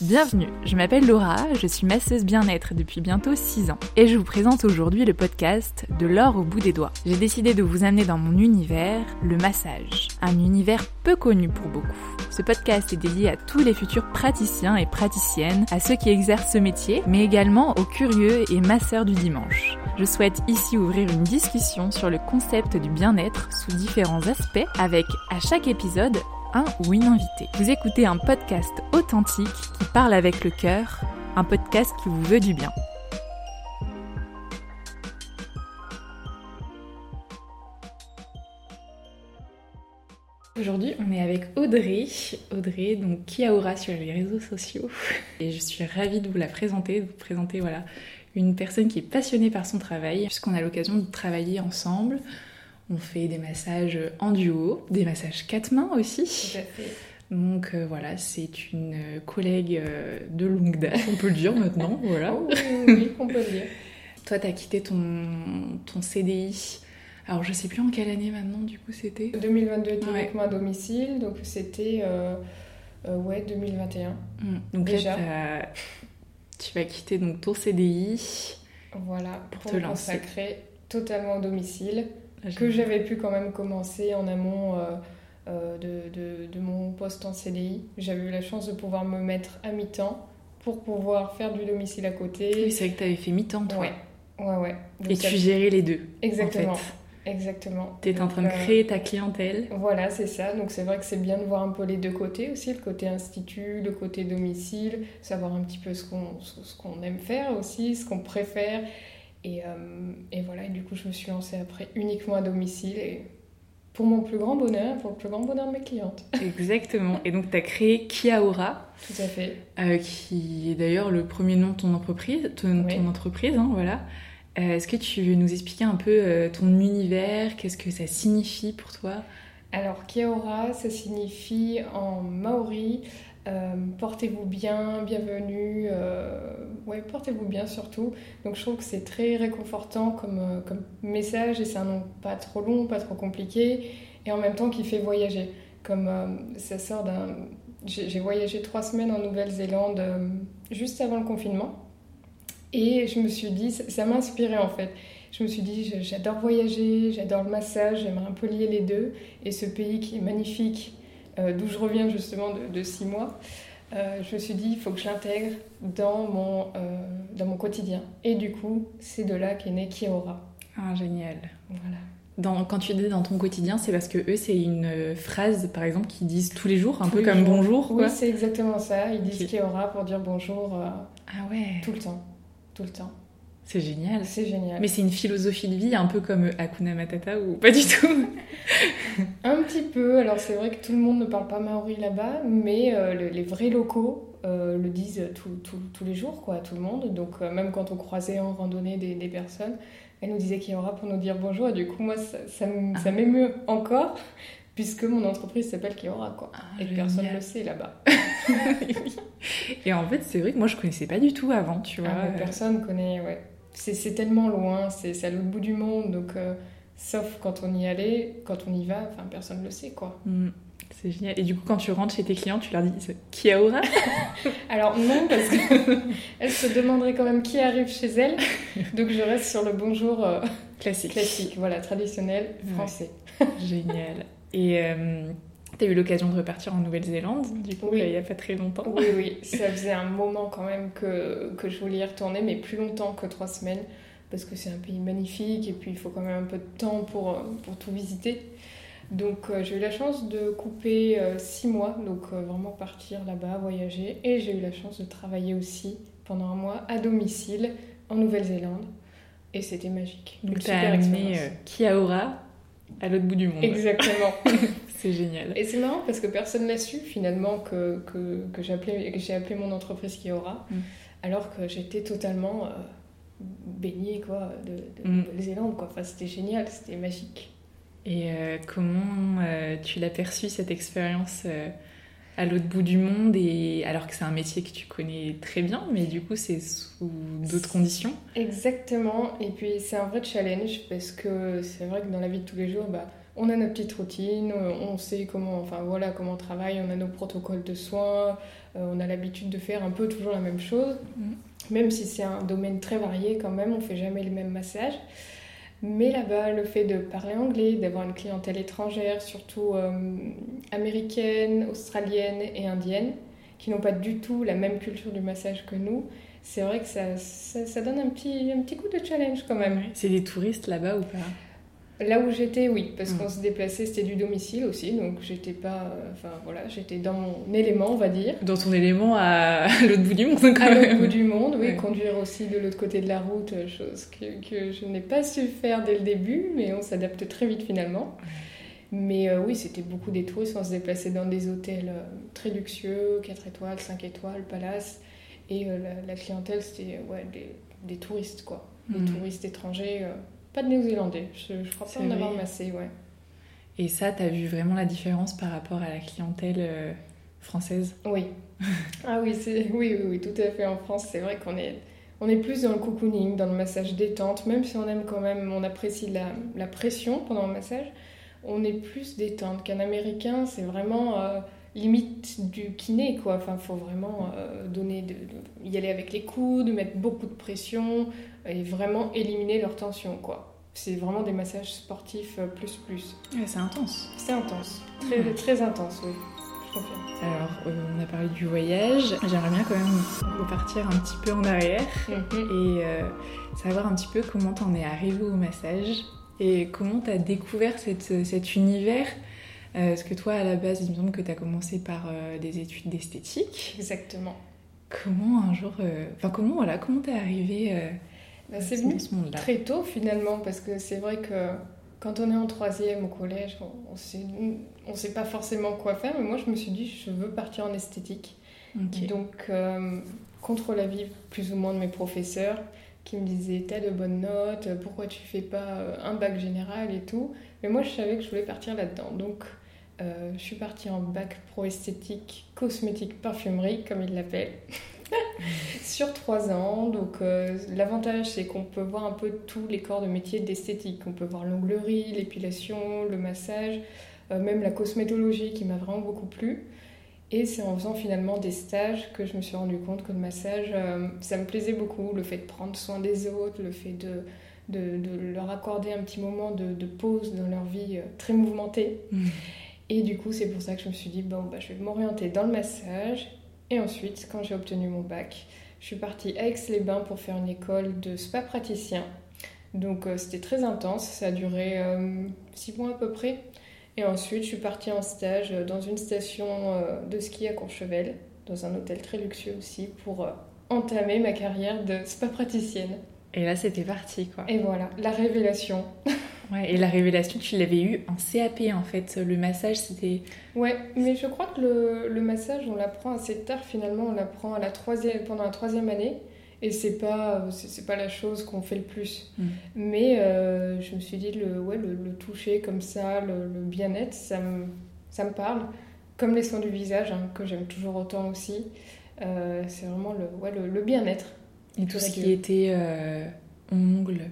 Bienvenue, je m'appelle Laura, je suis masseuse bien-être depuis bientôt 6 ans et je vous présente aujourd'hui le podcast De l'or au bout des doigts. J'ai décidé de vous amener dans mon univers, le massage, un univers peu connu pour beaucoup. Ce podcast est dédié à tous les futurs praticiens et praticiennes, à ceux qui exercent ce métier, mais également aux curieux et masseurs du dimanche. Je souhaite ici ouvrir une discussion sur le concept du bien-être sous différents aspects avec à chaque épisode un ou une invitée. Vous écoutez un podcast authentique qui parle avec le cœur, un podcast qui vous veut du bien. Aujourd'hui, on est avec Audrey, Audrey, donc Kiaora sur les réseaux sociaux. Et je suis ravie de vous la présenter, de vous présenter voilà, une personne qui est passionnée par son travail, puisqu'on a l'occasion de travailler ensemble. On fait des massages en duo, des massages quatre mains aussi. Tout à fait. Donc euh, voilà, c'est une collègue euh, de longue date, on peut le dire maintenant, voilà. Oh, oui, oui, on peut le dire. Toi, t'as quitté ton, ton CDI. Alors, je sais plus en quelle année maintenant, du coup, c'était 2022 directement à domicile, donc c'était euh, euh, ouais 2021. Hmm. Donc Déjà. là, tu vas quitter donc ton CDI. Voilà, pour, Pour te consacrer totalement au domicile, que j'ai- j'avais pu quand même commencer en amont euh, euh, de, de- de mon poste en CDI. J'avais eu la chance de pouvoir me mettre à mi-temps pour pouvoir faire du domicile à côté. Oui, c'est vrai que t'avais fait mi-temps, toi. ouais, ouais, ouais. Donc Et ça- tu gérais les deux. Exactement, En fait. exactement. T'étais en Donc, train de euh, créer ta clientèle. Voilà, c'est ça. Donc c'est vrai que c'est bien de voir un peu les deux côtés aussi, le côté institut, le côté domicile, savoir un petit peu ce qu'on ce ce qu'on aime faire aussi, ce qu'on préfère. Et, euh, et voilà, et du coup je me suis lancée après uniquement à domicile et pour mon plus grand bonheur, pour le plus grand bonheur de mes clientes. Exactement. Et donc, t'as créé Kiaora, Tout à fait. euh, qui est d'ailleurs le premier nom de ton entreprise. Ton, Oui. ton entreprise hein, voilà. Euh, Est-ce que tu veux nous expliquer un peu euh, ton univers Qu'est-ce que ça signifie pour toi? Alors Kiaora, ça signifie en maori portez-vous bien, bienvenue, euh, ouais, portez-vous bien surtout. Donc je trouve que c'est très réconfortant comme, euh, comme message et c'est un nom pas trop long, pas trop compliqué et en même temps qui fait voyager. Comme euh, ça sort d'un. J'ai voyagé trois semaines en Nouvelle-Zélande euh, juste avant le confinement et je me suis dit, ça m'a inspiré en fait. Je me suis dit, j'adore voyager, j'adore le massage, j'aimerais un peu lier les deux. Et ce pays qui est magnifique, euh, d'où je reviens justement de, de six mois, euh, je me suis dit, il faut que je l'intègre dans, mon, euh, dans mon quotidien. Et du coup, c'est de là qu'est né Kiora. Ah, génial. Voilà. Dans, quand tu dis dans ton quotidien, c'est parce que eux, c'est une euh, phrase, par exemple, qu'ils disent tous les jours, un Tous peu comme jours. bonjour, quoi. Oui, c'est exactement ça. Ils disent Ok. Kiora pour dire bonjour euh, Ah ouais, tout le temps. Tout le temps. C'est génial. C'est génial. Mais c'est une philosophie de vie, un peu comme Hakuna Matata ou pas du tout Un petit peu, alors c'est vrai que tout le monde ne parle pas maori là-bas, mais euh, le- les vrais locaux euh, le disent tout- tout- tous les jours, quoi, tout le monde. Donc euh, même quand on croisait en randonnée des, des personnes, elles nous disaient qu'il y aura pour nous dire bonjour, et du coup moi ça, ça ça m'émeut encore, puisque mon entreprise s'appelle Kiora, quoi. Ah, Et personne ne le sait là-bas. Et en fait, c'est vrai que moi, je connaissais pas du tout avant, tu vois. Ah, euh, personne connaît, ouais. C'est c'est tellement loin, c'est c'est à l'autre bout du monde, donc euh, sauf quand on y allait, quand on y va, enfin personne ne le sait, quoi. hmm, C'est génial. Et du coup, quand tu rentres chez tes clients, tu leur dis c'est Kiaora Alors non, parce qu'elle se demanderait quand même qui arrive chez elle. Donc je reste sur le bonjour euh, Classique. classique, voilà, traditionnel, Ouais. français. Génial. Et euh, t'as eu l'occasion de repartir en Nouvelle-Zélande, du coup, Oui. il y a pas très longtemps. Oui, oui, ça faisait un moment quand même que, que je voulais y retourner, mais plus longtemps que trois semaines, parce que c'est un pays magnifique et puis il faut quand même un peu de temps pour, euh, pour tout visiter. Donc euh, j'ai eu la chance de couper euh, six mois, donc euh, vraiment partir là-bas, voyager, et j'ai eu la chance de travailler aussi pendant un mois à domicile en Nouvelle-Zélande, et c'était magique. Donc Une t'as amené Kiaora à l'autre bout du monde. Exactement. C'est génial. Et c'est marrant parce que personne n'a su finalement que, que, que j'ai appelé, mon entreprise Kiora, Mm. alors que j'étais totalement euh, baignée quoi, de, de Mm. Nouvelle-Zélande. Enfin, c'était génial, c'était magique. Et euh, comment euh, tu l'as perçu cette expérience à l'autre bout du monde et alors que c'est un métier que tu connais très bien, mais du coup c'est sous d'autres conditions? Exactement. Et puis c'est un vrai challenge parce que c'est vrai que dans la vie de tous les jours, bah, on a notre petite routine, on sait comment, enfin voilà, comment on travaille, on a nos protocoles de soins, on a l'habitude de faire un peu toujours la même chose. Mm. Même si c'est un domaine très varié quand même, on fait jamais le même massage. Mais là-bas, le fait de parler anglais, d'avoir une clientèle étrangère, surtout euh, américaine, australienne et indienne, qui n'ont pas du tout la même culture du massage que nous, c'est vrai que ça, ça, donne un petit, un petit coup de challenge quand même. C'est des touristes là-bas ou pas? Là où j'étais, oui, parce mm. qu'on se déplaçait, c'était du domicile aussi, donc j'étais pas, euh, enfin voilà, j'étais dans mon élément, on va dire. Dans ton élément à l'autre bout du monde, quand À l'autre bout du monde, oui, conduire aussi de l'autre côté de la route, euh, chose que, que je n'ai pas su faire dès le début, mais on s'adapte très vite finalement. Mais euh, oui, c'était beaucoup des touristes, on se déplaçait dans des hôtels très luxueux, 4 étoiles, 5 étoiles, palace, et la, clientèle, c'était ouais, des, des, touristes, quoi. Des mm. touristes étrangers pas de néo-zélandais. Je, je crois pas en avoir massé, ouais. Et ça, tu as vu vraiment la différence par rapport à la clientèle euh, française? Oui. ah oui, oui, oui, oui, tout à fait. En France, c'est vrai qu'on est, on est plus dans le cocooning, dans le massage détente, même si on aime quand même, on apprécie la, la pression pendant le massage, on est plus détente qu'un Américain. C'est vraiment euh, limite du kiné, quoi. Enfin, faut vraiment euh, donner, de, y aller avec les coudes, mettre beaucoup de pression, et vraiment éliminer leur tension, quoi. C'est vraiment des massages sportifs euh, plus plus. c'est intense. C'est intense, très, très intense, oui. Je confirme. Alors, euh, on a parlé du voyage. J'aimerais bien quand même repartir un petit peu en arrière mhm. et euh, savoir un petit peu comment t'en es arrivé au massage et comment t'as découvert cette, cet univers. Parce que toi, à la base, il me semble que tu as commencé par des études d'esthétique. Exactement. Comment un jour... Enfin, comment, voilà, comment t'es arrivé bah, c'est venu très tôt finalement, parce que c'est vrai que quand on est en troisième au collège, on ne sait pas forcément quoi faire, mais moi je me suis dit, je veux partir en esthétique. Donc, euh, contre l'avis plus ou moins de mes professeurs, qui me disaient, t'as de bonnes notes, pourquoi tu fais pas euh, un bac général et tout. Mais moi je savais que je voulais partir là-dedans. Donc, euh, je suis partie en bac pro esthétique, cosmétique, parfumerie, comme ils l'appellent. sur trois ans. Donc euh, l'avantage c'est qu'on peut voir un peu tous les corps de métier d'esthétique. On peut voir l'onglerie, l'épilation, le massage, euh, même la cosmétologie qui m'a vraiment beaucoup plu. Et c'est en faisant finalement des stages que je me suis rendu compte que le massage, ça me plaisait beaucoup. Le fait de prendre soin des autres, le fait de, de, leur accorder un petit moment de, pause dans leur vie très mouvementée. Mmh. Et du coup, c'est pour ça que je me suis dit, bon, bah, je vais m'orienter dans le massage et ensuite, quand j'ai obtenu mon bac, je suis partie à Aix-les-Bains pour faire une école de spa praticien. Donc euh, c'était très intense, ça a duré euh, six mois à peu près. Et ensuite, je suis partie en stage dans une station euh, de ski à Courchevel, dans un hôtel très luxueux aussi, pour entamer ma carrière de spa praticienne. Et là, c'était parti, quoi. Et voilà, la révélation. Ouais, et la révélation, tu l'avais eu en CAP en fait. Le massage, c'était. Ouais, mais je crois que le, le massage, on l'apprend assez tard finalement. On l'apprend à la troisième, pendant la troisième année. Et c'est pas, c'est, pas la chose qu'on fait le plus. Mm. Mais euh, je me suis dit, le, ouais, le, toucher comme ça, le, bien-être, ça me, ça me parle. Comme les soins du visage, hein, que j'aime toujours autant aussi. Euh, c'est vraiment le, ouais, le, bien-être. Et tout ce qui était euh, ongles,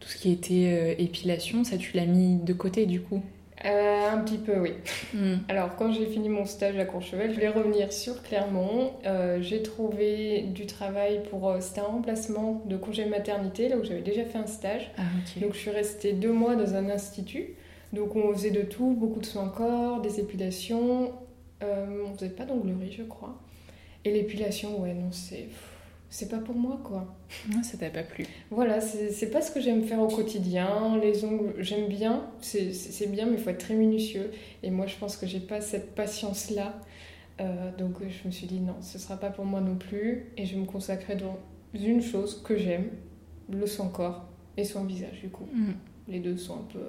tout ce qui était euh, épilation, ça tu l'as mis de côté du coup? Euh, un petit peu, oui. Hmm. Alors, quand j'ai fini mon stage à Courchevel, je vais revenir sur Clermont. Euh, j'ai trouvé du travail pour. C'était un remplacement de congé maternité, là où j'avais déjà fait un stage. Ah, Donc, je suis restée deux mois dans un institut. Donc, on faisait de tout, beaucoup de soins corps, des épilations. on faisait pas d'onglerie, je crois. Et l'épilation, ouais, non, c'est c'est pas pour moi quoi. Non, ça t'a pas plu. Voilà, c'est pas ce que j'aime faire au quotidien. Les ongles, j'aime bien, c'est bien, mais il faut être très minutieux. Et moi, je pense que j'ai pas cette patience là. Euh, donc, je me suis dit non, ce sera pas pour moi non plus. Et je me consacrer dans une chose que j'aime le soin corps et soin visage, du coup. Mm. Les deux sont un peu.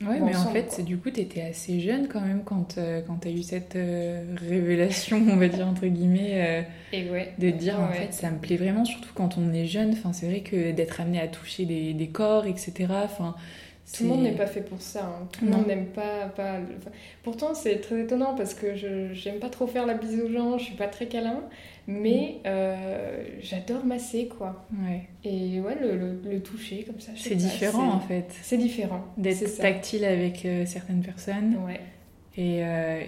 Ouais, mais en fait, du coup, tu étais assez jeune quand même quand, euh, quand tu as eu cette euh, révélation, on va dire, entre guillemets, euh, Et ouais. de dire en fait, ça me plaît vraiment, surtout quand on est jeune. Enfin, c'est vrai que d'être amené à toucher des, des corps, etc., enfin, Tout le monde n'est pas fait pour ça. hein. Tout le monde n'aime pas. pas le- enfin, pourtant, c'est très étonnant parce que je j'aime pas trop faire la bise aux gens, je suis pas très câlin, mais Mm. euh, j'adore masser quoi. Ouais. Et ouais, le, le- le toucher comme ça. C'est différent en fait. C'est différent. D'être tactile avec euh, certaines personnes. Ouais. Et, euh,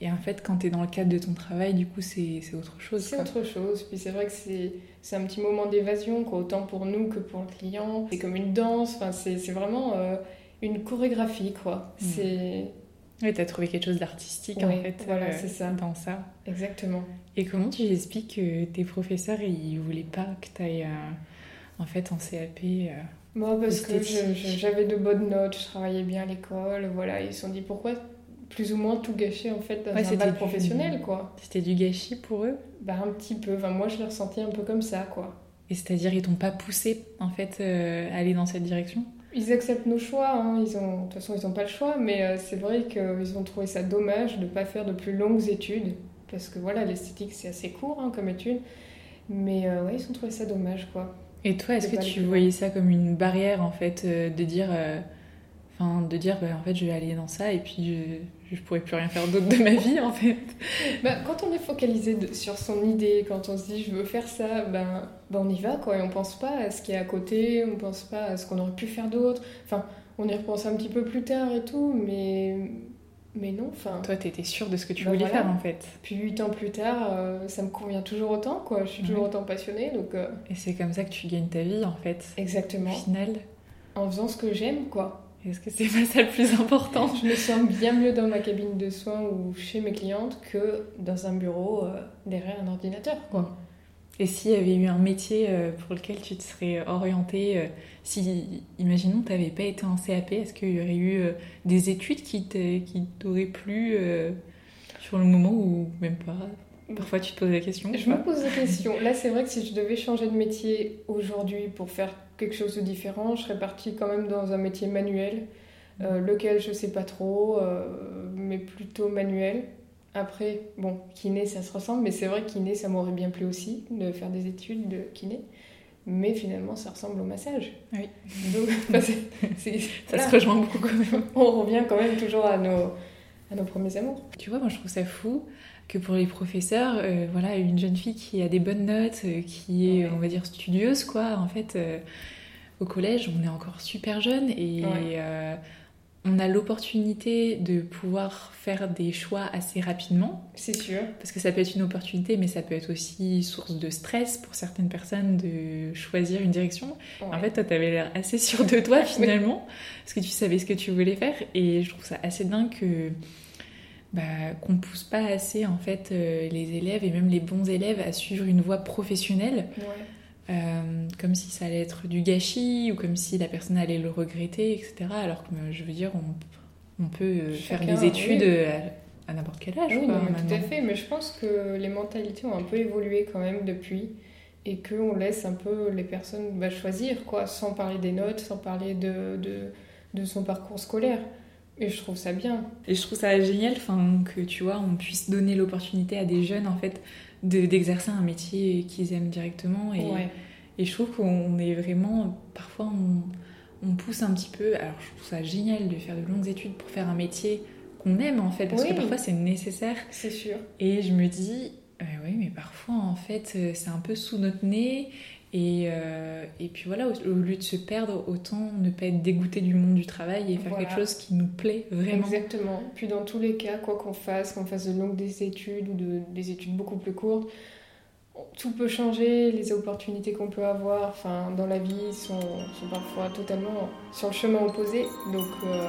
et en fait, quand tu es dans le cadre de ton travail, du coup, c'est autre chose. C'est autre chose. Puis c'est vrai que c'est un petit moment d'évasion, autant pour nous que pour le client. C'est comme une danse. Enfin, c'est vraiment euh, une chorégraphie, quoi. Mm. C'est t'as trouvé quelque chose d'artistique en fait voilà, euh, c'est ça. dans ça. exactement. Et comment tu expliques que tes professeurs ils voulaient pas que tu ailles en fait en CAP euh, Moi, parce que j'avais de bonnes notes, je travaillais bien à l'école, voilà, ils se sont dit pourquoi plus ou moins tout gâcher en fait dans Ouais, un du- professionnel, quoi. C'était du gâchis pour eux? Bah un petit peu, enfin moi je l'ai ressenti un peu comme ça, quoi. Et c'est-à-dire ils t'ont pas poussé en fait euh, à aller dans cette direction? Ils acceptent nos choix, hein, ils ont, de toute façon ils n'ont pas le choix, mais euh, c'est vrai qu'ils ont trouvé ça dommage de ne pas faire de plus longues études, parce que voilà, l'esthétique c'est assez court hein, comme étude, mais euh, ouais, ils ont trouvé ça dommage, quoi. Et toi, est-ce que tu voyais ça comme une barrière en fait euh, de dire enfin de dire bah, en fait je vais aller dans ça et puis je, je pourrais plus rien faire d'autre de ma vie en fait. Bah, quand on est focalisé de- sur son idée, quand on se dit je veux faire ça, ben, ben on y va quoi, et on pense pas à ce qui est à côté, on pense pas à ce qu'on aurait pu faire d'autre. Enfin, on y repense un petit peu plus tard et tout, mais, mais non, enfin. Toi, t'étais sûre de ce que tu Bah, voulais voilà. faire en fait. Puis huit ans plus tard, euh, ça me convient toujours autant quoi, je suis toujours Ouais. autant passionnée, donc euh, Et c'est comme ça que tu gagnes ta vie en fait. exactement, Au final, en faisant ce que j'aime quoi. Est-ce que c'est pas ça le plus important? Je me sens bien mieux dans ma cabine de soins ou chez mes clientes que dans un bureau euh, derrière un ordinateur quoi. Et s'il y avait eu un métier euh, pour lequel tu te serais orientée, euh, si, imaginons, tu n'avais pas été en CAP, est-ce qu'il y aurait eu des études qui t'auraient plu sur le moment ou même pas? Parfois tu te poses la question. Je me pose la question. Là, c'est vrai que si je devais changer de métier aujourd'hui pour faire quelque chose de différent, je serais partie quand même dans un métier manuel, euh, lequel je sais pas trop, euh, mais plutôt manuel. Après, bon, kiné, ça se ressemble, mais c'est vrai que kiné, ça m'aurait bien plu aussi de faire des études de kiné. Mais finalement, ça ressemble au massage. Oui. Donc, Ça voilà. se rejoint beaucoup quand même. On revient quand même toujours à nos, à nos premiers amours. Tu vois, moi je trouve ça fou que pour les professeurs, euh, voilà, une jeune fille qui a des bonnes notes, euh, qui est, Ouais. on va dire, studieuse, quoi, en fait, euh, au collège, on est encore super jeune et Ouais. on a l'opportunité de pouvoir faire des choix assez rapidement, C'est sûr. parce que ça peut être une opportunité, mais ça peut être aussi source de stress pour certaines personnes de choisir une direction. En fait, toi, t'avais l'air assez sûr de toi finalement, parce que tu savais ce que tu voulais faire, et je trouve ça assez dingue que bah, qu'on pousse pas assez en fait euh, les élèves et même les bons élèves à suivre une voie professionnelle, Ouais. euh, comme si ça allait être du gâchis ou comme si la personne allait le regretter, etc. Alors que euh, je veux dire, on, on peut faire des études oui. à, à n'importe quel âge. Oui, quoi, non, tout à fait. Mais je pense que les mentalités ont un peu évolué quand même depuis et qu'on laisse un peu les personnes bah, choisir, quoi, sans parler des notes, sans parler de, de, de son parcours scolaire. Et je trouve ça bien. Et je trouve ça génial enfin, que tu vois, on puisse donner l'opportunité à des jeunes en fait de- d'exercer un métier qu'ils aiment directement. Et, Ouais. et je trouve qu'on est vraiment, parfois on, on pousse un petit peu. Alors je trouve ça génial de faire de longues études pour faire un métier qu'on aime en fait, parce Oui. que parfois c'est nécessaire. C'est sûr. Et je me dis, euh, oui, mais parfois en fait euh, c'est un peu sous notre nez. Et, euh, et puis voilà, au, au lieu de se perdre, autant ne pas être dégoûté du monde du travail et faire Voilà. quelque chose qui nous plaît vraiment. Exactement. Puis dans tous les cas, quoi qu'on fasse, qu'on fasse de longues des études ou de, des études beaucoup plus courtes, tout peut changer, les opportunités qu'on peut avoir enfin, dans la vie sont, sont parfois totalement sur le chemin opposé. Donc euh,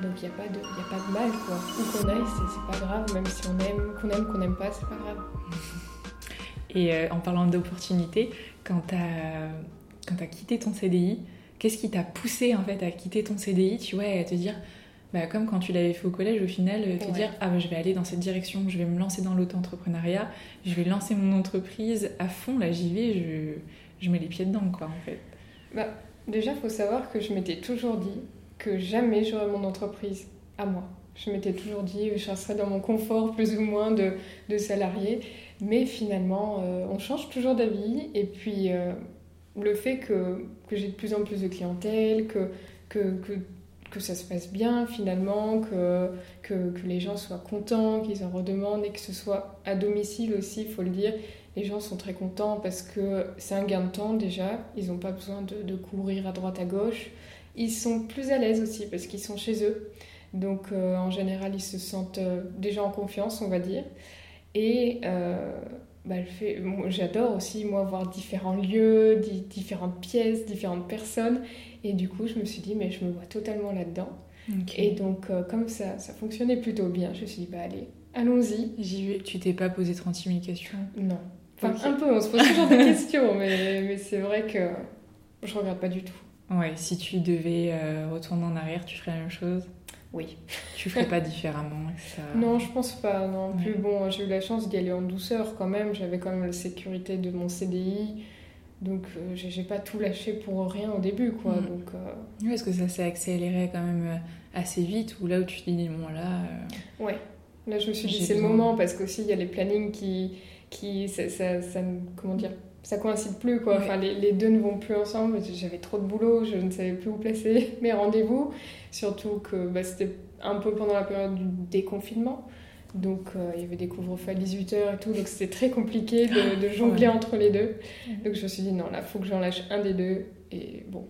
donc il n'y a, pas de- y a pas de mal, quoi. Où qu'on aille, c'est c'est pas grave, même si on aime, qu'on aime, qu'on n'aime pas, c'est pas grave. Et euh, en parlant d'opportunités, quand tu as, quitté ton CDI, qu'est-ce qui t'a poussé en fait à quitter ton CDI, tu vois, et à te dire, bah, comme quand tu l'avais fait au collège, au final, euh, te Ouais. dire, ah bah, je vais aller dans cette direction, je vais me lancer dans l'auto-entrepreneuriat, je vais lancer mon entreprise à fond, là j'y vais, je, je mets les pieds dedans, quoi, en fait. Déjà, il faut savoir que je m'étais toujours dit que jamais j'aurais mon entreprise moi. Je m'étais toujours dit je serais dans mon confort plus ou moins de, de salarié. Mais finalement, euh, on change toujours d'avis. Et puis, euh, le fait que, j'ai de plus en plus de clientèle, que, que, que, ça se passe bien finalement, que, que, que les gens soient contents, qu'ils en redemandent et que ce soit à domicile aussi, il faut le dire. Les gens sont très contents parce que c'est un gain de temps déjà, ils n'ont pas besoin de, courir à droite à gauche. Ils sont plus à l'aise aussi parce qu'ils sont chez eux. Donc euh, en général, ils se sentent euh, déjà en confiance, on va dire. Et euh, bah, j'adore aussi, moi, voir différents lieux, di différentes pièces, différentes personnes. Et du coup, je me suis dit, mais je me vois totalement là-dedans. Et donc, comme ça, ça fonctionnait plutôt bien, je me suis dit, bah allez, allons-y. J'y vais. Tu t'es pas posé 36 000 questions? Non. Enfin, un peu, on se pose toujours des questions, mais, mais c'est vrai que je regarde pas du tout. Ouais, si tu devais euh, retourner en arrière, tu ferais la même chose? Oui. Tu ferais pas différemment ça... Non, je pense pas. Non plus. Bon, j'ai eu la chance d'y aller en douceur quand même. J'avais quand même la sécurité de mon CDI. Donc, euh, j'ai pas tout lâché pour rien au début, quoi. Mm. Donc, euh... Oui, est-ce que ça s'est accéléré quand même euh, assez vite Ou là où tu te dis, bon, là. Euh, ouais. Là, je me suis dit, c'est le moment parce qu'aussi, il y a les plannings qui. qui ça, ça, ça, comment dire ça coïncide plus quoi. Enfin, les, les, deux ne vont plus ensemble. J'avais trop de boulot, je ne savais plus où placer mes rendez-vous. Surtout que bah, c'était un peu pendant la période du déconfinement. Donc euh, il y avait des couvre-feux à 18h et tout, donc c'était très compliqué de, de jongler entre les deux. Donc je me suis dit non, là, il faut que j'en lâche un des deux. Et bon,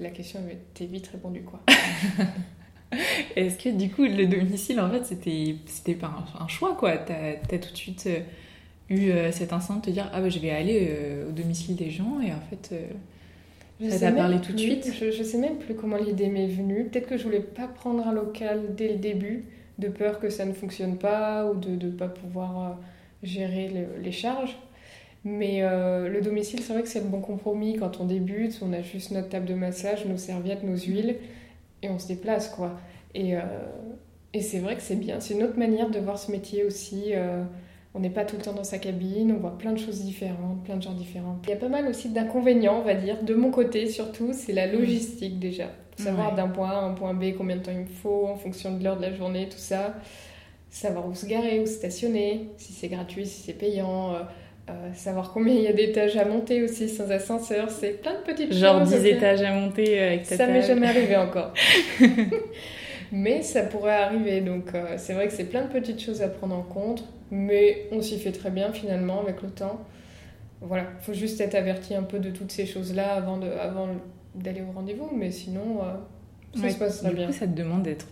la question avait été vite répondue quoi. Est-ce que du coup, le domicile, en fait, c'était, c'était pas un, un, choix quoi? T'as, as tout de suite euh, eu euh, cet instinct de te dire ah bah, je vais aller euh, au domicile des gens et en fait euh, ça t'a parlé tout de suite. je, je sais même plus comment l'idée m'est venue. Peut-être que je voulais pas prendre un local dès le début de peur que ça ne fonctionne pas ou de ne pas pouvoir gérer le, les charges. Mais le domicile c'est vrai que c'est le bon compromis. Quand on débute on a juste notre table de massage nos serviettes nos huiles et on se déplace quoi. Et, et c'est vrai que c'est bien. C'est une autre manière de voir ce métier aussi on n'est pas tout le temps dans sa cabine, on voit plein de choses différentes, plein de gens différents. Il y a pas mal aussi d'inconvénients, on va dire, de mon côté surtout, c'est la logistique déjà. Savoir d'un point A à un point B combien de temps il me faut en fonction de l'heure de la journée, tout ça. Savoir où se garer, où stationner, si c'est gratuit, si c'est payant. Euh, euh, savoir combien il y a d'étages à monter aussi sans ascenseur, c'est plein de petites Genre choses. Genre 10 étages à monter avec ta Ça m'est jamais arrivé encore. mais ça pourrait arriver. Donc euh, c'est vrai que c'est plein de petites choses à prendre en compte, mais on s'y fait très bien finalement avec le temps. Voilà, faut juste être averti un peu de toutes ces choses-là avant de, avant d'aller au rendez-vous, mais sinon euh, ça se passe très bien. Coup, ça te demande d'être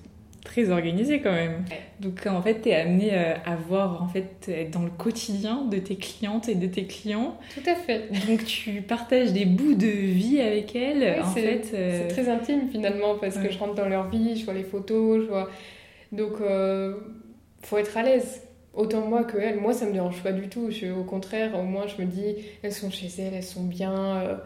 très organisé quand même. Donc en fait, tu es amené euh, à voir, en fait, être dans le quotidien de tes clientes et de tes clients. Tout à fait. Donc tu partages des bouts de vie avec elles. en fait, euh... c'est très intime finalement parce ouais. que je rentre dans leur vie, je vois les photos, je vois. Donc euh, faut être à l'aise. Autant moi que elles. Moi, ça me dérange pas du tout. Je, au contraire, au moins, je me dis, elles sont chez elles, elles sont bien euh,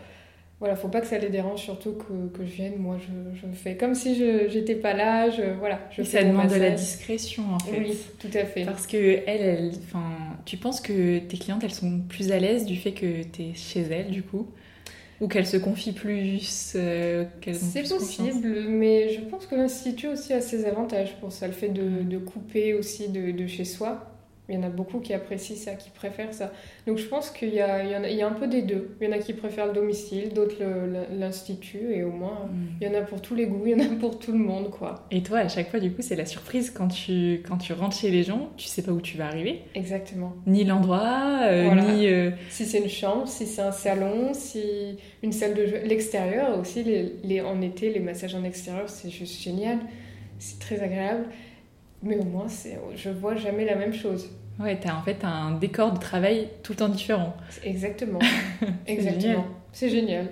voilà, faut pas que ça les dérange, surtout que, que je vienne. Moi, je, je fais comme si je j'étais pas là. Je, voilà, je Et ça demande de la discrétion, en fait. Oui, tout à fait. Parce que elles, enfin, tu penses que tes clientes, elles sont plus à l'aise du fait que tu es chez elles, du coup? Ou qu'elles se confient plus euh, C'est possible, mais je pense que l'Institut aussi a ses avantages pour ça, le fait de, de couper aussi de, de chez soi. Il y en a beaucoup qui apprécient ça, qui préfèrent ça. Donc je pense qu'il y, y, y a un peu des deux. Il y en a qui préfèrent le domicile, d'autres l'institut, et au moins, mm. il y en a pour tous les goûts, il y en a pour tout le monde, quoi. Et toi, à chaque fois, du coup, c'est la surprise quand tu, quand tu rentres chez les gens, tu sais pas où tu vas arriver. Exactement. Ni l'endroit, euh, voilà. ni... Euh... Si c'est une chambre, si c'est un salon, si une salle de jeu... L'extérieur aussi, les, les, en été, les massages en extérieur, c'est juste génial. C'est très agréable. Mais au moins, je vois jamais la même chose. Ouais, t'as en fait un décor de travail tout le temps différent. Exactement. Exactement. C'est génial.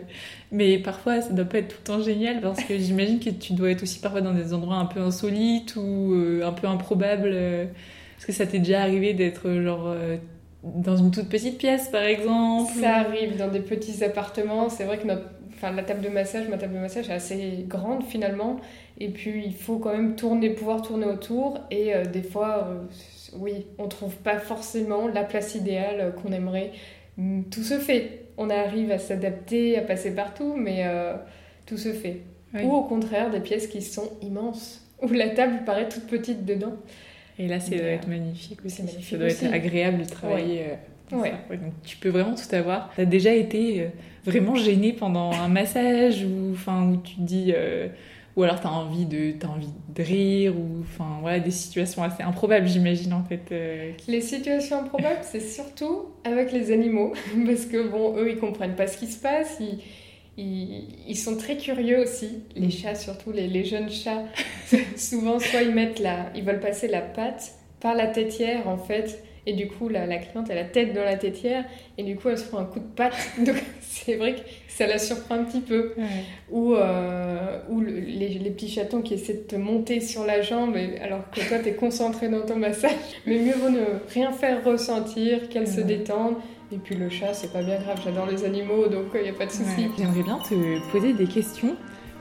Mais parfois, ça doit pas être tout le temps génial parce que j'imagine que tu dois être aussi parfois dans des endroits un peu insolites ou euh, un peu improbables. Euh, parce que ça t'est déjà arrivé d'être genre euh, dans une toute petite pièce, par exemple Ça arrive dans des petits appartements. C'est vrai que notre, enfin, la table de massage, ma table de massage est assez grande finalement. Et puis, il faut quand même tourner, pouvoir tourner autour. Et euh, des fois, euh, oui, on trouve pas forcément la place idéale qu'on aimerait. Tout se fait. On arrive à s'adapter, à passer partout, mais euh, tout se fait. Oui. Ou au contraire, des pièces qui sont immenses, où la table paraît toute petite dedans. Et là, ça doit être magnifique aussi. Ça doit aussi. être agréable de travailler. Ouais. Ouais. ouais. donc tu peux vraiment tout avoir. Tu as déjà été vraiment gêné pendant un massage ou enfin où tu te dis euh, ou alors t'as envie de as envie de rire ou enfin voilà des situations assez improbables j'imagine en fait euh, les situations improbables c'est surtout avec les animaux parce que bon eux ils comprennent pas ce qui se passe ils, ils, sont très curieux aussi les chats surtout les, les jeunes chats souvent soit ils mettent la ils veulent passer la patte par la tétière en fait et du coup, la, la, cliente, elle a la tête dans la tétière. Et du coup, elle se prend un coup de patte. Donc, c'est vrai que ça la surprend un petit peu. Ou, euh, ou les, les, petits chatons qui essaient de te monter sur la jambe alors que toi, tu es concentré dans ton massage. Mais mieux vaut ne rien faire ressentir, qu'elle se détende. Et puis le chat, c'est pas bien grave. J'adore les animaux, donc il euh, n'y a pas de souci. J'aimerais bien te poser des questions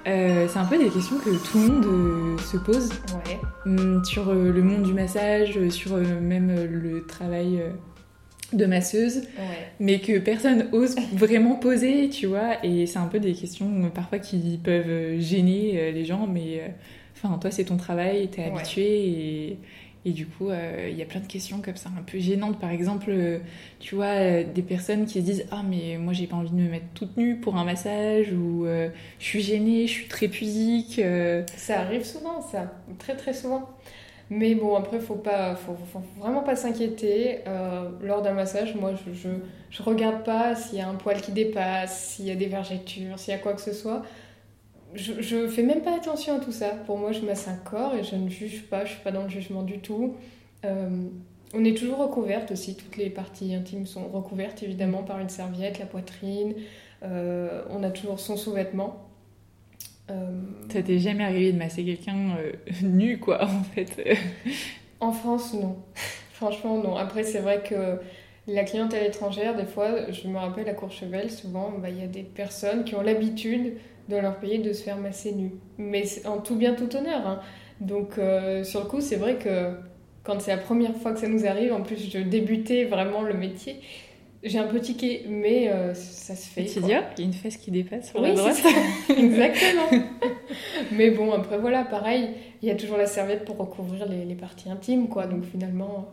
euh, c'est un peu des questions que tout le monde euh, se pose. Hum, sur euh, le monde du massage, sur même le travail de masseuse, mais que personne ose vraiment poser, tu vois. Et c'est un peu des questions parfois qui peuvent gêner les gens, mais enfin, toi, c'est ton travail, t'es habitué et et du coup, euh, il y a plein de questions comme ça, un peu gênantes. Par exemple, euh, tu vois, euh, des personnes qui se disent Ah, mais moi, j'ai pas envie de me mettre toute nue pour un massage, ou je suis gênée, je suis très pudique. Ça arrive souvent, ça, très très souvent. Mais bon, après, faut pas, faut, vraiment pas s'inquiéter. lors d'un massage, moi, je, je, je regarde pas s'il y a un poil qui dépasse, s'il y a des vergetures, s'il y a quoi que ce soit je, je fais même pas attention à tout ça. Pour moi, je masse un corps et je ne juge pas, je suis pas dans le jugement du tout. Euh, on est toujours recouverte aussi, toutes les parties intimes sont recouvertes évidemment par une serviette, la poitrine. Euh, on a toujours son sous-vêtement. Euh... Ça t'est jamais arrivé de masser quelqu'un euh, nu, quoi, en fait? En France, non. Franchement, non. Après, c'est vrai que la clientèle étrangère, des fois, je me rappelle à Courchevel, souvent, bah, il y a des personnes qui ont l'habitude dans leur pays de se faire masser nu. Mais en tout bien, tout honneur. Hein. Donc, euh, sur le coup, c'est vrai que quand c'est la première fois que ça nous arrive, en plus, je débutais vraiment le métier, j'ai un peu tiqué, mais euh, ça se fait. Tu dis, il y a une fesse qui dépasse sur oui, la droite. Exactement. mais bon, après, voilà, pareil, il y a toujours la serviette pour recouvrir les, les parties intimes, quoi. Donc, finalement,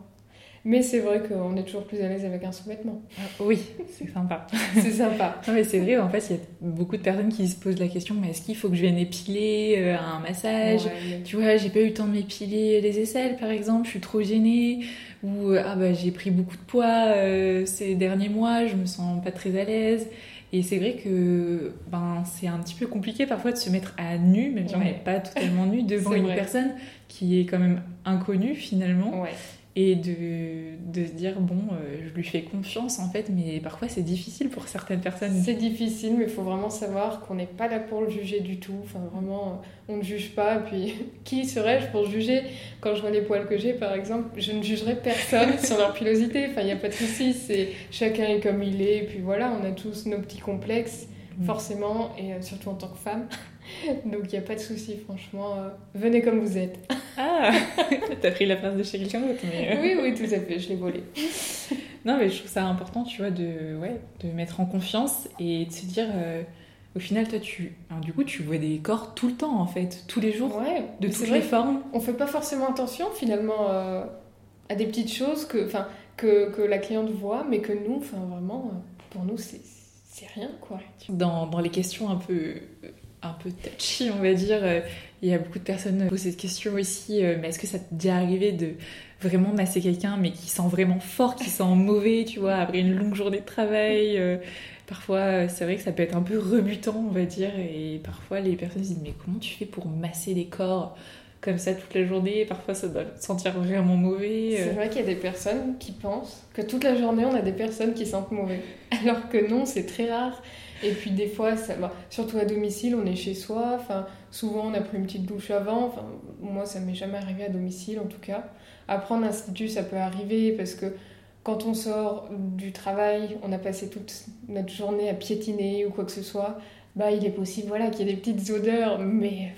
mais c'est vrai qu'on est toujours plus à l'aise avec un sous-vêtement. Ah, oui, c'est sympa. c'est sympa. Non, mais c'est vrai, en fait, il y a beaucoup de personnes qui se posent la question mais est-ce qu'il faut que je vienne épiler euh, un massage? Tu vois, j'ai pas eu le temps de m'épiler les aisselles, par exemple, je suis trop gênée. Ou euh, ah bah, j'ai pris beaucoup de poids euh, ces derniers mois, je me sens pas très à l'aise. Et c'est vrai que ben, c'est un petit peu compliqué parfois de se mettre à nu, même si on n'est pas totalement nu, devant une personne qui est quand même inconnue finalement. Ouais et de, de, se dire bon euh, je lui fais confiance en fait mais parfois c'est difficile pour certaines personnes. C'est difficile mais il faut vraiment savoir qu'on n'est pas là pour le juger du tout. Enfin vraiment euh, on ne juge pas. Et puis qui serais-je pour juger? Quand je vois les poils que j'ai par exemple je ne jugerai personne sur leur pilosité. Enfin il n'y a pas de souci c'est chacun est comme il est. Et puis voilà on a tous nos petits complexes mm. forcément et euh, surtout en tant que femme Donc il n'y a pas de souci, franchement. Euh, venez comme vous êtes. Ah T'as pris la place de chez quelqu'un d'autre mais... Euh. Oui, oui, tout à fait, je l'ai volé. non, mais je trouve ça important, tu vois, de, ouais, de mettre en confiance et de se dire... Euh, au final, toi, tu, du coup, tu vois des corps tout le temps, en fait, tous les jours, ouais, de toutes les formes. On fait pas forcément attention, finalement, à des petites choses que, que, que la cliente voit, mais que nous, enfin, vraiment, pour nous, c'est rien, quoi. Dans, dans les questions un peu un peu touchy, on va dire. Euh, il y a beaucoup de personnes qui posent cette question aussi, euh, mais est-ce que ça t'est déjà arrivé de vraiment masser quelqu'un, mais qui sent vraiment fort, qui sent mauvais, tu vois, après une longue journée de travail euh, Parfois, c'est vrai que ça peut être un peu rebutant, on va dire, et parfois les personnes se disent, mais comment tu fais pour masser les corps comme ça toute la journée, parfois ça doit sentir vraiment mauvais. C'est vrai qu'il y a des personnes qui pensent que toute la journée on a des personnes qui sentent mauvais, alors que non, c'est très rare. Et puis des fois, surtout à domicile, on est chez soi. Souvent, on a pris une petite douche avant. Moi, ça m'est jamais arrivé à domicile, en tout cas. Après, en institut, ça peut arriver parce que quand on sort du travail, on a passé toute notre journée à piétiner ou quoi que ce soit. Bah, il est possible, voilà, qu'il y ait des petites odeurs, mais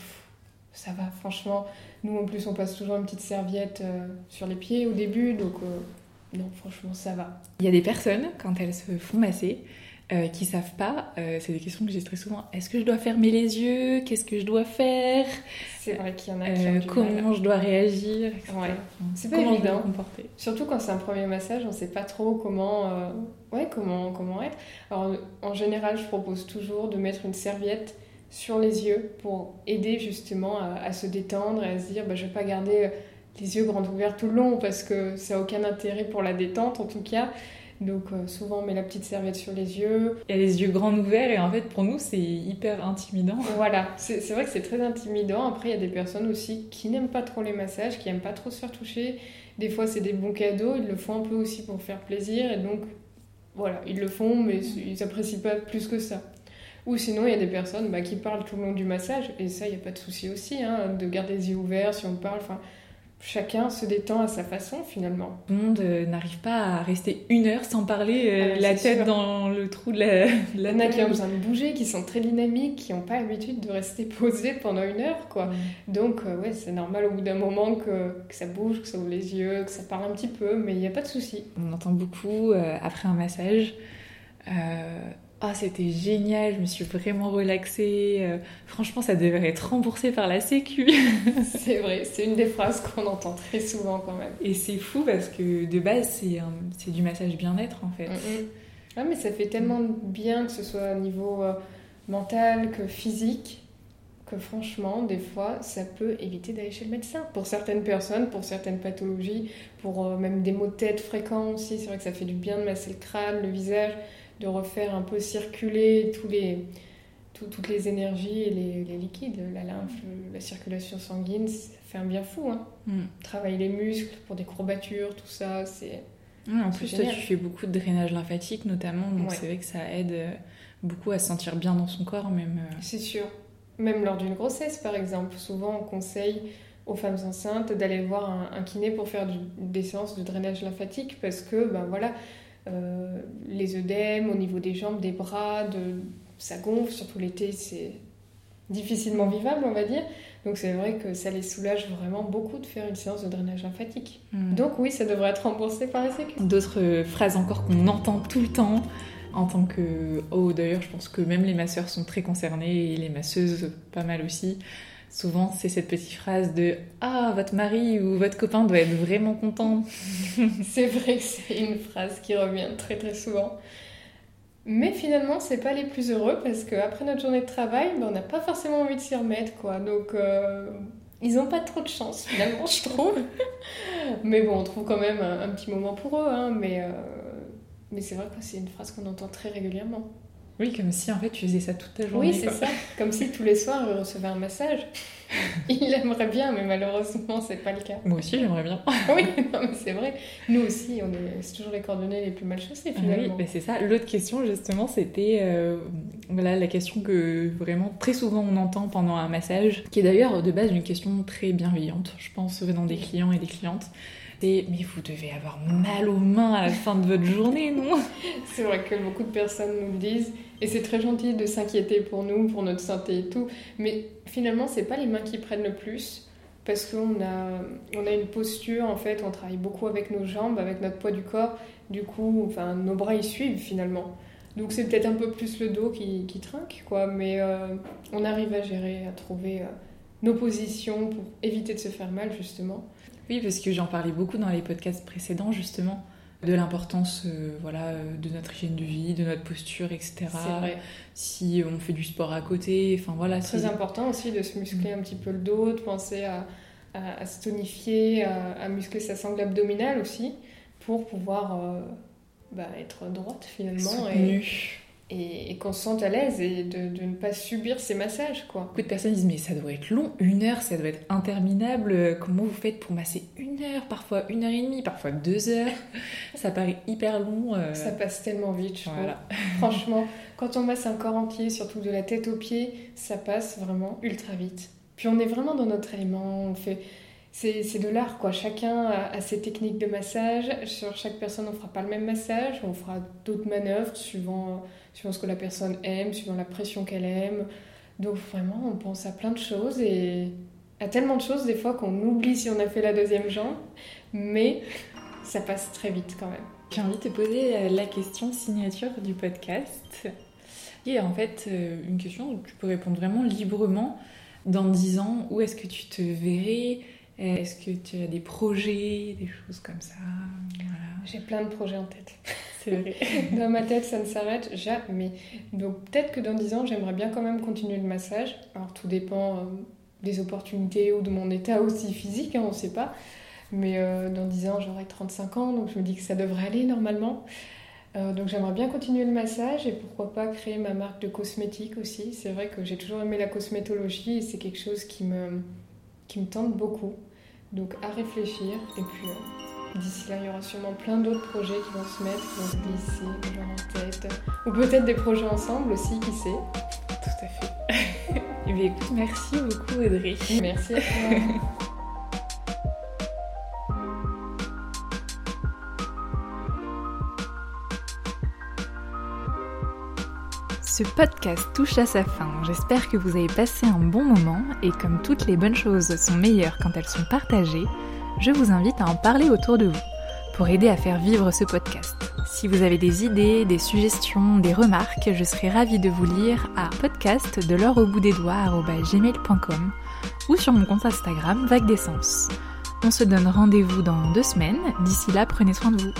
ça va, franchement. Nous, en plus, on passe toujours une petite serviette euh, sur les pieds au début, donc euh, non, franchement, ça va. Il y a des personnes, quand elles se font masser, euh, qui savent pas, euh, c'est des questions que j'ai très souvent. Est-ce que je dois fermer les yeux? Qu'est-ce que je dois faire? C'est vrai qu'il y en a qui euh, Comment je dois réagir ouais. C'est pas évident. Comporter. Surtout quand c'est un premier massage, on sait pas trop comment, ouais, comment, comment être. Alors, en général, je propose toujours de mettre une serviette sur les yeux pour aider justement à, se détendre et à se dire bah, je vais pas garder les yeux grands ouverts tout le long parce que ça n'a aucun intérêt pour la détente en tout cas. Donc euh, souvent on met la petite serviette sur les yeux. Il y a les yeux grands ouverts et en fait pour nous c'est hyper intimidant. Voilà, c'est vrai que c'est très intimidant. Après il y a des personnes aussi qui n'aiment pas trop les massages, qui n'aiment pas trop se faire toucher. Des fois c'est des bons cadeaux, ils le font un peu aussi pour faire plaisir et donc voilà, ils le font mais ils apprécient pas plus que ça. Ou sinon, il y a des personnes bah, qui parlent tout le long du massage, et ça, il n'y a pas de souci aussi, hein, de garder les yeux ouverts si on parle. Enfin, chacun se détend à sa façon finalement. Tout le monde euh, n'arrive pas à rester une heure sans parler euh, ah la tête dans le trou de la, Il y en a qui ont besoin de bouger, qui sont très dynamiques, qui n'ont pas l'habitude de rester posés pendant une heure quoi. Donc euh, ouais, c'est normal au bout d'un moment que, que, ça bouge, que ça ouvre les yeux, que ça parle un petit peu, mais il n'y a pas de souci. On entend beaucoup après un massage ah, c'était génial, je me suis vraiment relaxée. Euh, franchement, ça devrait être remboursé par la Sécu. c'est vrai, c'est une des phrases qu'on entend très souvent quand même. Et c'est fou parce que de base, c'est du massage bien-être en fait. Ah, mais ça fait tellement bien que ce soit au niveau euh, mental que physique que franchement, des fois, ça peut éviter d'aller chez le médecin. Pour certaines personnes, pour certaines pathologies, pour euh, même des maux de tête fréquents aussi, c'est vrai que ça fait du bien de masser le crâne, le visage de refaire un peu circuler tous les, toutes les énergies et les, liquides, la lymphe, la circulation sanguine, ça fait un bien fou. Hein. Mm. Travailler les muscles pour des courbatures, tout ça, c'est. en plus, toi, tu fais beaucoup de drainage lymphatique notamment, donc c'est vrai que ça aide euh, beaucoup à se sentir bien dans son corps, même. Euh. C'est sûr. Même lors d'une grossesse, par exemple, souvent on conseille aux femmes enceintes d'aller voir un, kiné pour faire des séances de drainage lymphatique parce que, ben voilà, euh, les œdèmes au niveau des jambes, des bras, de, ça gonfle, surtout l'été, c'est difficilement vivable, on va dire. Donc c'est vrai que ça les soulage vraiment beaucoup de faire une séance de drainage lymphatique. Hmm. Donc oui, ça devrait être remboursé par la Sécu. D'autres phrases encore qu'on entend tout le temps en tant que... Oh d'ailleurs, je pense que même les masseurs sont très concernés et les masseuses pas mal aussi. Souvent, c'est cette petite phrase de Ah, votre mari ou votre copain doit être vraiment content. c'est vrai que c'est une phrase qui revient très très souvent. Mais finalement, c'est pas les plus heureux parce qu'après notre journée de travail, ben, on n'a pas forcément envie de s'y remettre, quoi. Donc, euh, ils n'ont pas trop de chance, finalement, je trouve. mais bon, on trouve quand même un, petit moment pour eux, hein. Mais, euh, mais c'est vrai que c'est une phrase qu'on entend très régulièrement. Oui, comme si en fait tu faisais ça toute ta journée. Oui, c'est ça. Comme si tous les soirs il recevait un massage. Il aimerait bien, mais malheureusement, c'est pas le cas. Moi aussi, j'aimerais bien. oui, mais c'est vrai. Nous aussi, on est, c'est toujours les coordonnées les plus mal chaussées finalement. Oui, c'est ça. L'autre question, justement, c'était euh, voilà, la question que vraiment très souvent on entend pendant un massage, qui est d'ailleurs de base une question très bienveillante, je pense, venant des clients et des clientes mais vous devez avoir mal aux mains à la fin de votre journée, non? C'est vrai que beaucoup de personnes nous le disent. Et c'est très gentil de s'inquiéter pour nous, pour notre santé et tout. Mais finalement, c'est pas les mains qui prennent le plus. Parce qu'on a, on a une posture, en fait, on travaille beaucoup avec nos jambes, avec notre poids du corps. Du coup, enfin, nos bras y suivent finalement. Donc c'est peut-être un peu plus le dos qui, qui trinque, quoi. Mais euh, on arrive à gérer, à trouver euh, nos positions pour éviter de se faire mal, justement. Oui, parce que j'en parlais beaucoup dans les podcasts précédents, justement de l'importance euh, voilà, de notre hygiène de vie, de notre posture, etc. Vrai. Si on fait du sport à côté, enfin voilà. Très important aussi de se muscler un petit peu le dos, de penser à, à, se tonifier, à, muscler sa sangle abdominale aussi, pour pouvoir euh, bah, être droite finalement. Et, et, qu'on se sente à l'aise et de, de, ne pas subir ces massages. Quoi. Beaucoup de personnes disent mais ça doit être long, une heure, ça doit être interminable. Comment vous faites pour masser une heure, parfois une heure et demie, parfois deux heures? Ça paraît hyper long. Euh. Ça passe tellement vite, je voilà. Franchement, quand on masse un corps entier, surtout de la tête aux pieds, ça passe vraiment ultra vite. Puis on est vraiment dans notre élément, on fait c'est de l'art, quoi. Chacun a, ses techniques de massage. Sur chaque personne, on fera pas le même massage. On fera d'autres manœuvres suivant, suivant ce que la personne aime, suivant la pression qu'elle aime. Donc vraiment, on pense à plein de choses et à tellement de choses des fois qu'on oublie si on a fait la deuxième jambe. Mais ça passe très vite quand même. J'ai envie de te poser la question signature du podcast. Et en fait, euh, une question où tu peux répondre vraiment librement. Dans 10 ans, où est-ce que tu te verrais? Est-ce que tu as des projets, des choses comme ça? J'ai plein de projets en tête. c'est vrai. dans ma tête, ça ne s'arrête jamais. Donc peut-être que dans 10 ans, j'aimerais bien quand même continuer le massage. Alors tout dépend euh, des opportunités ou de mon état aussi physique, hein, on ne sait pas. Mais euh, dans 10 ans, j'aurai 35 ans, donc je me dis que ça devrait aller normalement. Euh, donc j'aimerais bien continuer le massage et pourquoi pas créer ma marque de cosmétiques aussi. C'est vrai que j'ai toujours aimé la cosmétologie et c'est quelque chose qui me, qui me tente beaucoup. Donc à réfléchir et puis euh, d'ici là il y aura sûrement plein d'autres projets qui vont se mettre, qui vont se glisser genre en tête. Ou peut-être des projets ensemble aussi, qui sait. Tout à fait. et bien écoute, merci beaucoup Audrey. Merci à toi. Ce podcast touche à sa fin. J'espère que vous avez passé un bon moment et comme toutes les bonnes choses sont meilleures quand elles sont partagées, je vous invite à en parler autour de vous pour aider à faire vivre ce podcast. Si vous avez des idées, des suggestions, des remarques, je serai ravie de vous lire à podcast de l'or au bout des doigts gmail.com ou sur mon compte Instagram Vague d'essence. On se donne rendez-vous dans deux semaines. D'ici là, prenez soin de vous.